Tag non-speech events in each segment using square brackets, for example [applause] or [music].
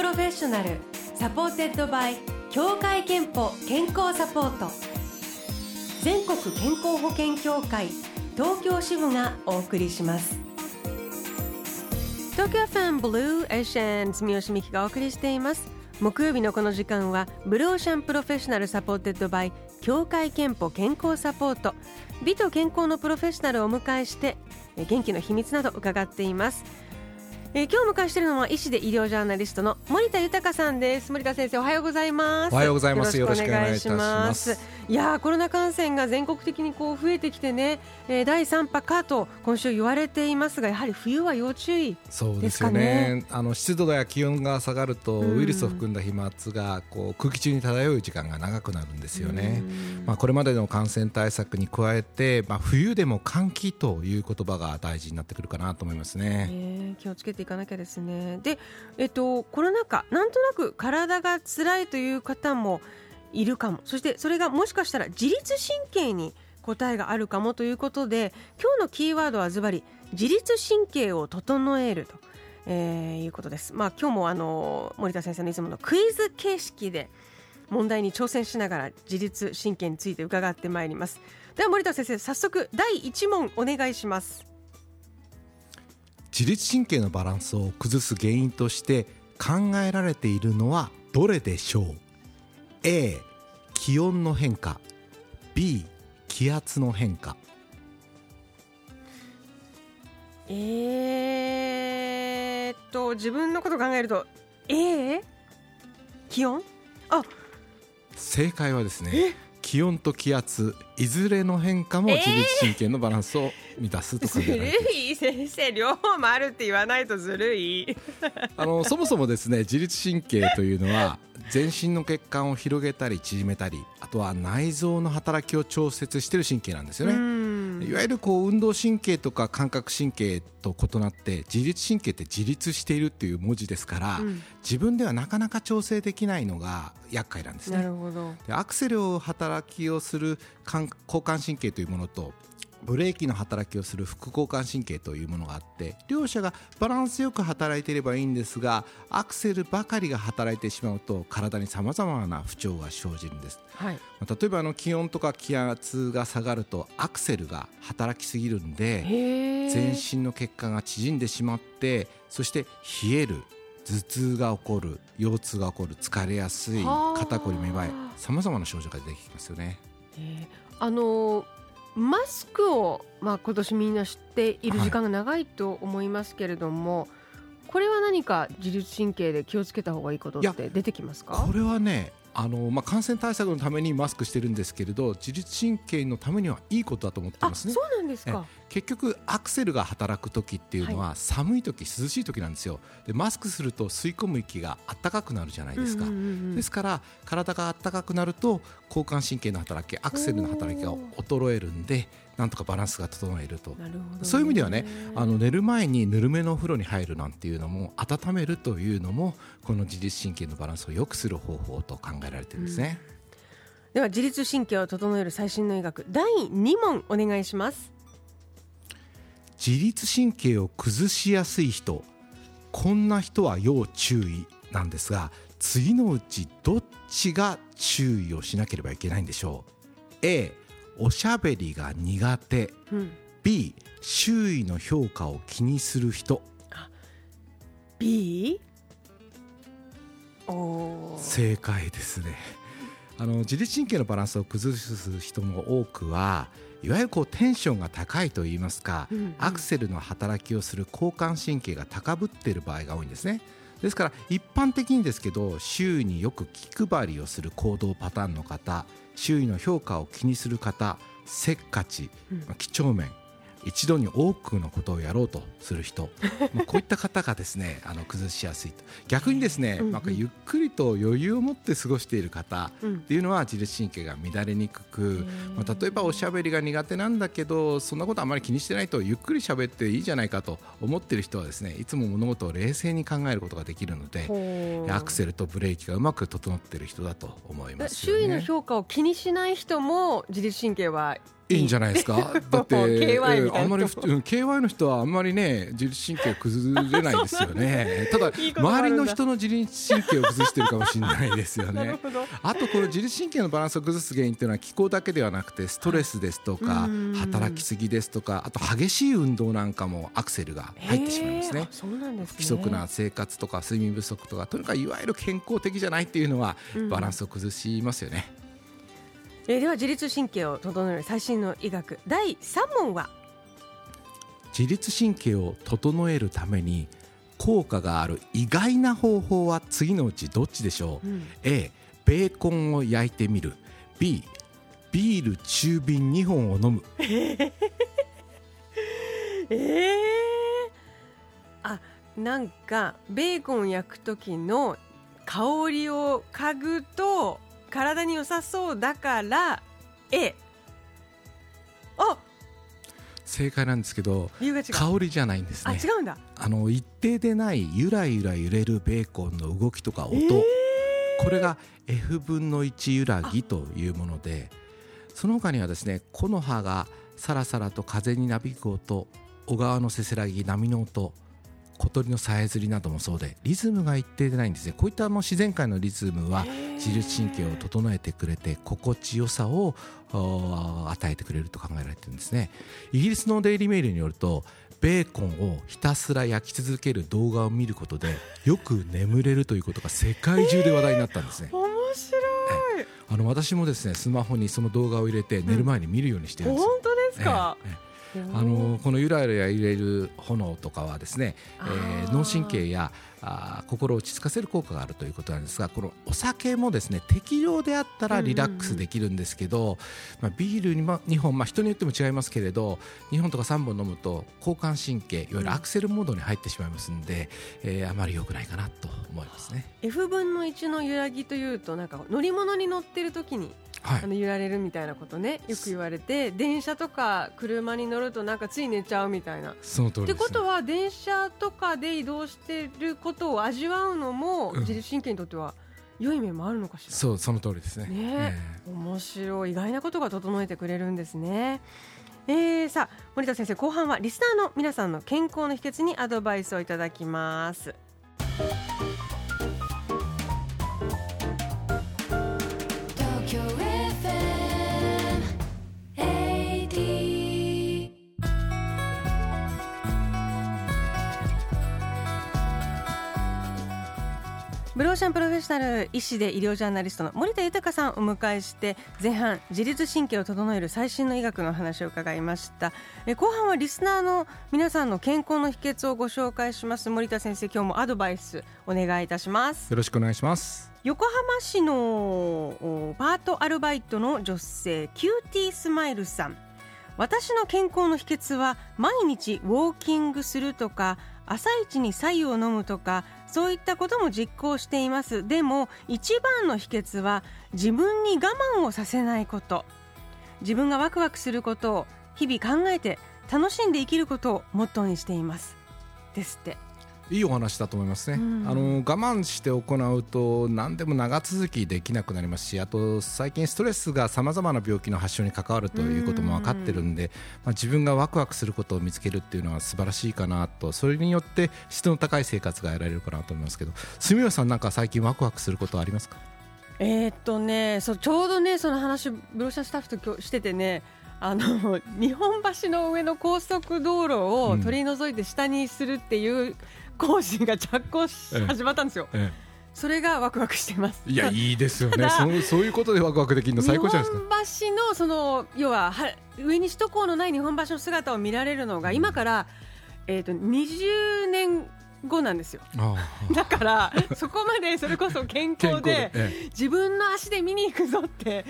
Professional supported by 協会けんぽ健康サポート。全国健康保険協会東京支部がお送りします。東京 FM Blue Ocean 住吉美希がお送りしています。木曜日のこの時間は Blue Ocean Professional supported by 協会けんぽ健康サポート。美と健康のプロフェッショナルをお迎えして元気の秘密など伺っています。えー、今日迎えしているのは医師で医療ジャーナリストの森田豊さんです。森田先生おはようございます。おはようございます。よろしくお願いします。いやコロナ感染が全国的にこう増えてきてね、えー、第3波かと今週言われていますがやはり冬は要注意、ね、そうですよね。あの湿度や気温が下がると、ウイルスを含んだ飛沫がこう空気中に漂う時間が長くなるんですよね、まあ、これまでの感染対策に加えて、まあ、冬でも換気という言葉が大事になってくるかなと思いますね、えー、気をつけてていかなきゃですねで、えっと、コロナ禍なんとなく体が辛いという方もいるかもそしてそれがもしかしたら自律神経に答えがあるかもということで今日のキーワードはズバリ自律神経を整えると、えー、いうことです。まあ、今日もあの森田先生のいつものクイズ形式で問題に挑戦しながら自律神経について伺ってまいります。では森田先生早速第1問お願いします。自律神経のバランスを崩す原因として考えられているのはどれでしょう？A 気温の変化 B 気圧の変化えー、っと自分のこと考えると A 気温？あ正解はですね気温と気圧いずれの変化も自律神経のバランスを満たすと考えずるい先生両方もあるって言わないとずるいあのそもそもですね自律神経というのは全身の血管を広げたり縮めたりあとは内臓の働きを調節している神経なんですよねいわゆるこう運動神経とか感覚神経と異なって自律神経って自立しているっていう文字ですから、うん、自分ではなかなか調整できないのが厄介なんですね。なるほど。でアクセルを働きをする交感神経というものとブレーキの働きをする副交感神経というものがあって両者がバランスよく働いていればいいんですがアクセルばかりが働いてしまうと体にさまざまな不調が生じるんです、はい、例えばあの気温とか気圧が下がるとアクセルが働きすぎるんで全身の血管が縮んでしまってそして冷える頭痛が起こる腰痛が起こる疲れやすい肩こりめまいさまざまな症状が出てきますよね。あのーマスクを、まあ、今年みんな知っている時間が長いと思いますけれども、はい、これは何か自律神経で気をつけた方がいいことって出てきますか？これはねあのまあ、感染対策のためにマスクしてるんですけれど自律神経のためにはいいことだと思ってますね。そうなんですか結局アクセルが働く時っていうのは寒い時、涼しい時なんですよ。でマスクすると吸い込む息が暖かくなるじゃないですか、ですから体が暖かくなると交感神経の働きアクセルの働きが衰えるんでなんとかバランスが整えると、ね、そういう意味ではねあの寝る前にぬるめのお風呂に入るなんていうのも温めるというのもこの自律神経のバランスを良くする方法と考えられてるんですね、うん、では自律神経を整える最新の医学第2問お願いします自律神経を崩しやすい人こんな人は要注意なんですが次のうちどっちが注意をしなければいけないんでしょう？A おしゃべりが苦手、うん、B 周囲の評価を気にする人。B 正解ですね。あの自律神経のバランスを崩す人の多くはいわゆるこうテンションが高いといいますか、うんうん、アクセルの働きをする交感神経が高ぶっている場合が多いんですね。ですから一般的にですけど周囲によく気配りをする行動パターンの方周囲の評価を気にする方せっかち、几帳面一度に多くのことをやろうとする人。[laughs] まあこういった方がですねあの崩しやすいと。逆にですね、うんうん、まあ、ゆっくりと余裕を持って過ごしている方っていうのは自律神経が乱れにくく、まあ、例えばおしゃべりが苦手なんだけどそんなことあまり気にしてないとゆっくりしゃべっていいじゃないかと思っている人はですねいつも物事を冷静に考えることができるのでアクセルとブレーキがうまく整っている人だと思います、ね、周囲の評価を気にしない人も自律神経はいいんじゃないですか？[laughs] だって KY あんまりふうん KY の人はあんまりね自律神経崩れないですよね。[laughs] ただ周りの人の自律神経を崩してるかもしれないですよね。[laughs] あとこの自律神経のバランスを崩す原因っていうのは気候だけではなくてストレスですとかうん働きすぎですとかあと激しい運動なんかもアクセルが入ってしまいますね。そうなんですね不規則な生活とか睡眠不足とかとにかくいわゆる健康的じゃないっていうのはうんバランスを崩しますよね。えーでは自律神経を整える最新の医学。第三問は？自律神経を整えるために効果がある意外な方法は次のうちどっちでしょう、うん。A ベーコンを焼いてみる。B ビール中瓶2本を飲む。[laughs] えー、あなんかベーコン焼く時の香りを嗅ぐと体に良さそうだから A あ正解なんですけど香りじゃないんですね。あ違うんだ。あの一定でないゆらゆら揺れるベーコンの動きとか音、えー。これが F 分の1揺らぎというものでその他にはですね木の葉がさらさらと風になびく音小川のせせらぎ波の音小鳥のさえずりなどもそうでリズムが一定でないんですね。こういったもう自然界のリズムは自律神経を整えてくれて心地よさをお与えてくれると考えられてるんですね。イギリスのデイリーメールによるとベーコンをひたすら焼き続ける動画を見ることでよく眠れるということが世界中で話題になったんですね。[laughs] 面白い。あの私もですねスマホにその動画を入れて寝る前に見るようにしてるんですよ、本当ですか、ええええ。あのこのゆらゆら揺れる炎とかはですね、えー。脳神経やあー心を落ち着かせる効果があるということなんですがこのお酒もですね適量であったらリラックスできるんですけど、まあ、ビールにも2本、まあ、人によっても違いますけれど2本とか3本飲むと交感神経いわゆるアクセルモードに入ってしまいますんで、えーあまり良くないかなと思いますね。F 分の1の揺らぎというとなんか乗り物に乗ってる時にはいあの揺られるみたいなことねよく言われて電車とか車に乗るとなんかつい寝ちゃうみたいな。その通りです、ね、ってことは電車とかで移動してることを味わうのもうん自律神経にとっては良い面もあるのかしら。そうその通りですね。ねえ面白い意外なことが整えてくれるんですね。えー、さあ森田先生後半はリスナーの皆さんの健康の秘訣にアドバイスをいただきます。Blue Ocean Professional 医師で医療ジャーナリストの森田豊さんをお迎えして前半自律神経を整える最新の医学の話を伺いました。え後半はリスナーの皆さんの健康の秘訣をご紹介します。森田先生今日もアドバイスお願いいたします。よろしくお願いします。横浜市のおパートアルバイトの女性キューティースマイルさん。私の健康の秘訣は毎日ウォーキングするとか朝一に白湯を飲むとかそういったことも実行しています。でも一番の秘訣は自分に我慢をさせないこと。自分がワクワクすることを日々考えて楽しんで生きることをモットーにしています。ですって。いいお話だと思いますね、うん。あの我慢して行うと何でも長続きできなくなりますしあと最近ストレスがさまざまな病気の発症に関わるということも分かってるんで、まあ、自分がワクワクすることを見つけるっていうのは素晴らしいかなとそれによって質の高い生活が得られるかなと思いますけど住吉さんなんか最近ワクワクすることはありますか？えーっとねそうちょうどねその話ブローシャンスタッフとしててねあの日本橋の上の高速道路をうん。取り除いて下にするっていう工事が着工しええ。始まったんですよ。えそれがワクワクしてます。え、いや [laughs] いいですよね。そうそういうことでワクワクできるの最高じゃないですか。日本橋のその要はは上に首都高のない日本橋の姿を見られるのが今から、えー、と20年後なんですよ。ああ。[laughs] だからそこまでそれこそ健健康康でで、え。自分の足で見に行くぞって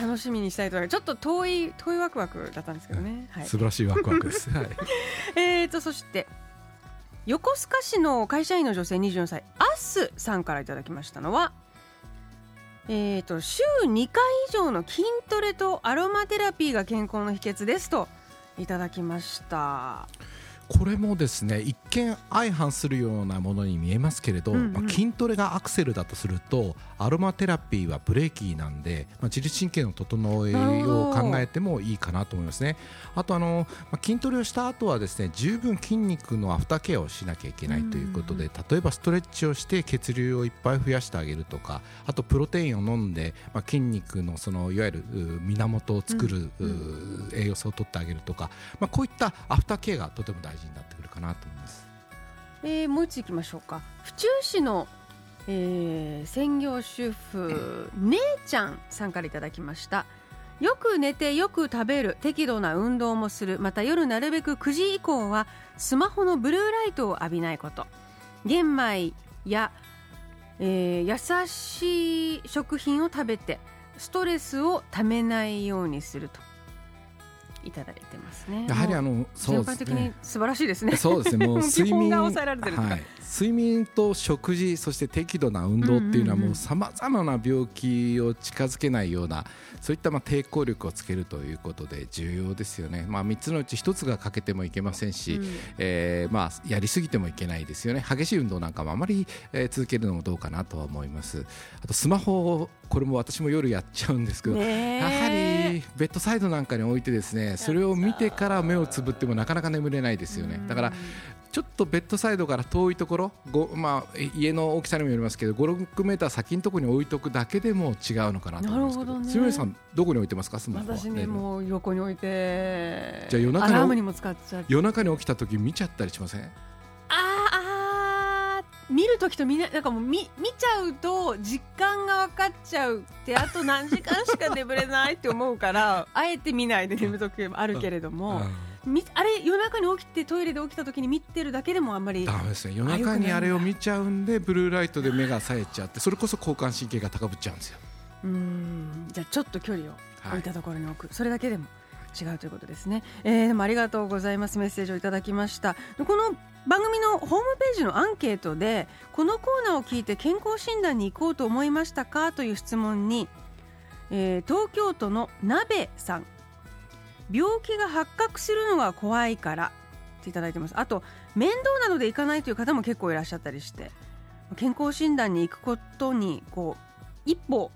楽しみにしたいとかちょっと遠い遠いワクワクだったんですけどね。はい。え、素晴らしいワクワクです、はい、[laughs] えーとそして横須賀市の会社員の女性24歳アスさんからいただきましたのは、えー、と週2回以上の筋トレとアロマテラピーが健康の秘訣ですといただきました。これもですね一見相反するようなものに見えますけれど、うんうん。まあ、筋トレがアクセルだとするとアロマテラピーはブレーキなんで、まあ、自律神経の整えを考えてもいいかなと思いますね。あとあの、まあ、筋トレをした後はですね十分筋肉のアフターケアをしなきゃいけないということで、例えばストレッチをして血流をいっぱい増やしてあげるとかあとプロテインを飲んで、まあ、筋肉のそのいわゆるう源を作る、う栄養素を取ってあげるとか、まあ、こういったアフターケアがとても大事になってくるかなと思います。えーもう一ついきましょうか。府中市の、えー専業主婦姉ちゃんさんからいただきました。よく寝てよく食べる適度な運動もするまた夜なるべく9時以降はスマホのブルーライトを浴びないこと。玄米や、えー優しい食品を食べてストレスをためないようにするといただいてますねやはりあのそう全般的にですね。素晴らしいですねそうですね。もう [laughs] 基睡眠本が抑えられてるとかはい、睡眠と食事そして適度な運動っていうのはもうさまざまな病気を近づけないようなそういったまあ抵抗力をつけるということで重要ですよね。まあ三つのうち一つが欠けてもいけませんし、うんえーまあやりすぎてもいけないですよね。激しい運動なんかもあまり、えー続けるのもどうかなとは思います。あとスマホをこれも私も夜やっちゃうんですけど。やはりベッドサイドなんかに置いてですねそれを見てから目をつぶってもなかなか眠れないですよね。だからちょっとベッドサイドから遠いところご、まあ、え家の大きさにもよりますけど5、6メーター先のところに置いとくだけでも違うのかなと思いますけど。杉森さんどこに置いてますか？スマホ。は私ねねもう横に置いてじゃあ夜中に夜中に起きた時見ちゃったりしません？あ見るときと見ないなんかもう見見ちゃうと時間が分かっちゃうってあと何時間しか眠れないって思うから [laughs] あえて見ないで眠る時もあるけれども、みあれ夜中に起きてトイレで起きた時に見てるだけでもあんまりダメですね。夜中にあれを見ちゃうんでブルーライトで目が冴えちゃってそれこそ交感神経が高ぶっちゃうんですよ。うーん。じゃあちょっと距離を置いたところに置く、それだけでも違うということですね、えーでもありがとうございます。メッセージをいただきました。この番組のホームページのアンケートでこのコーナーを聞いて健康診断に行こうと思いましたか？という質問に、えー東京都の鍋さん。病気が発覚するのが怖いから。っていただいてます。あと面倒なので行かないという方も結構いらっしゃったりして健康診断に行くことにこう一歩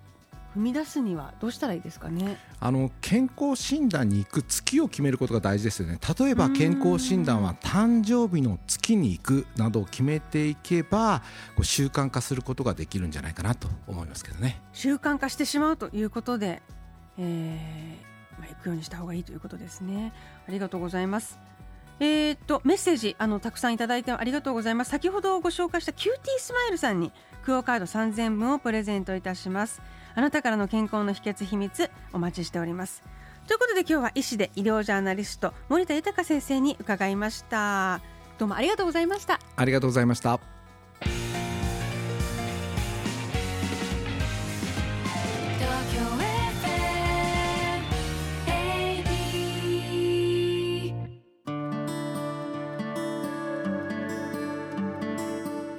踏み出すにはどうしたらいいですかね？あの健康診断に行く月を決めることが大事ですよね例えば健康診断は誕生日の月に行くなどを決めていけばこう習慣化することができるんじゃないかなと思いますけどね習慣化してしまうということで、えーまあ、行くようにした方がいいということですね。ありがとうございます。えーっとメッセージあのたくさんいただいてありがとうございます。先ほどご紹介したキューティースマイルさんにクオカード3000分をプレゼントいたします。あなたからの健康の秘訣秘密お待ちしております。ということで今日は医師で医療ジャーナリスト森田豊先生に伺いました。どうもありがとうございました。ありがとうございました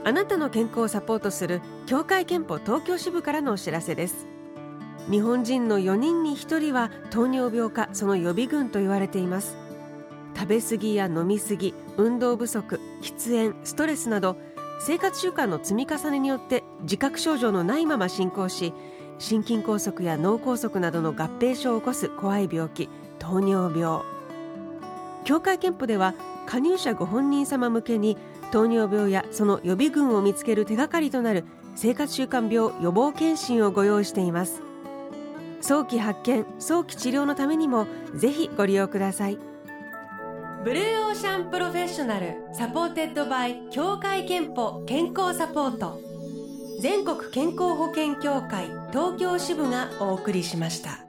あなたの健康をサポートする協会憲法東京支部からのお知らせです。日本人の4人に1人は糖尿病かその予備軍と言われています。食べ過ぎや飲み過ぎ運動不足喫煙ストレスなど生活習慣の積み重ねによって自覚症状のないまま進行し心筋梗塞や脳梗塞などの合併症を起こす怖い病気糖尿病。協会けんぽでは加入者ご本人様向けに糖尿病やその予備軍を見つける手がかりとなる生活習慣病予防健診をご用意しています。早期発見早期治療のためにもぜひご利用ください。 Blue Ocean Professional supported by 協会けんぽ健康サポート。全国健康保険協会東京支部がお送りしました。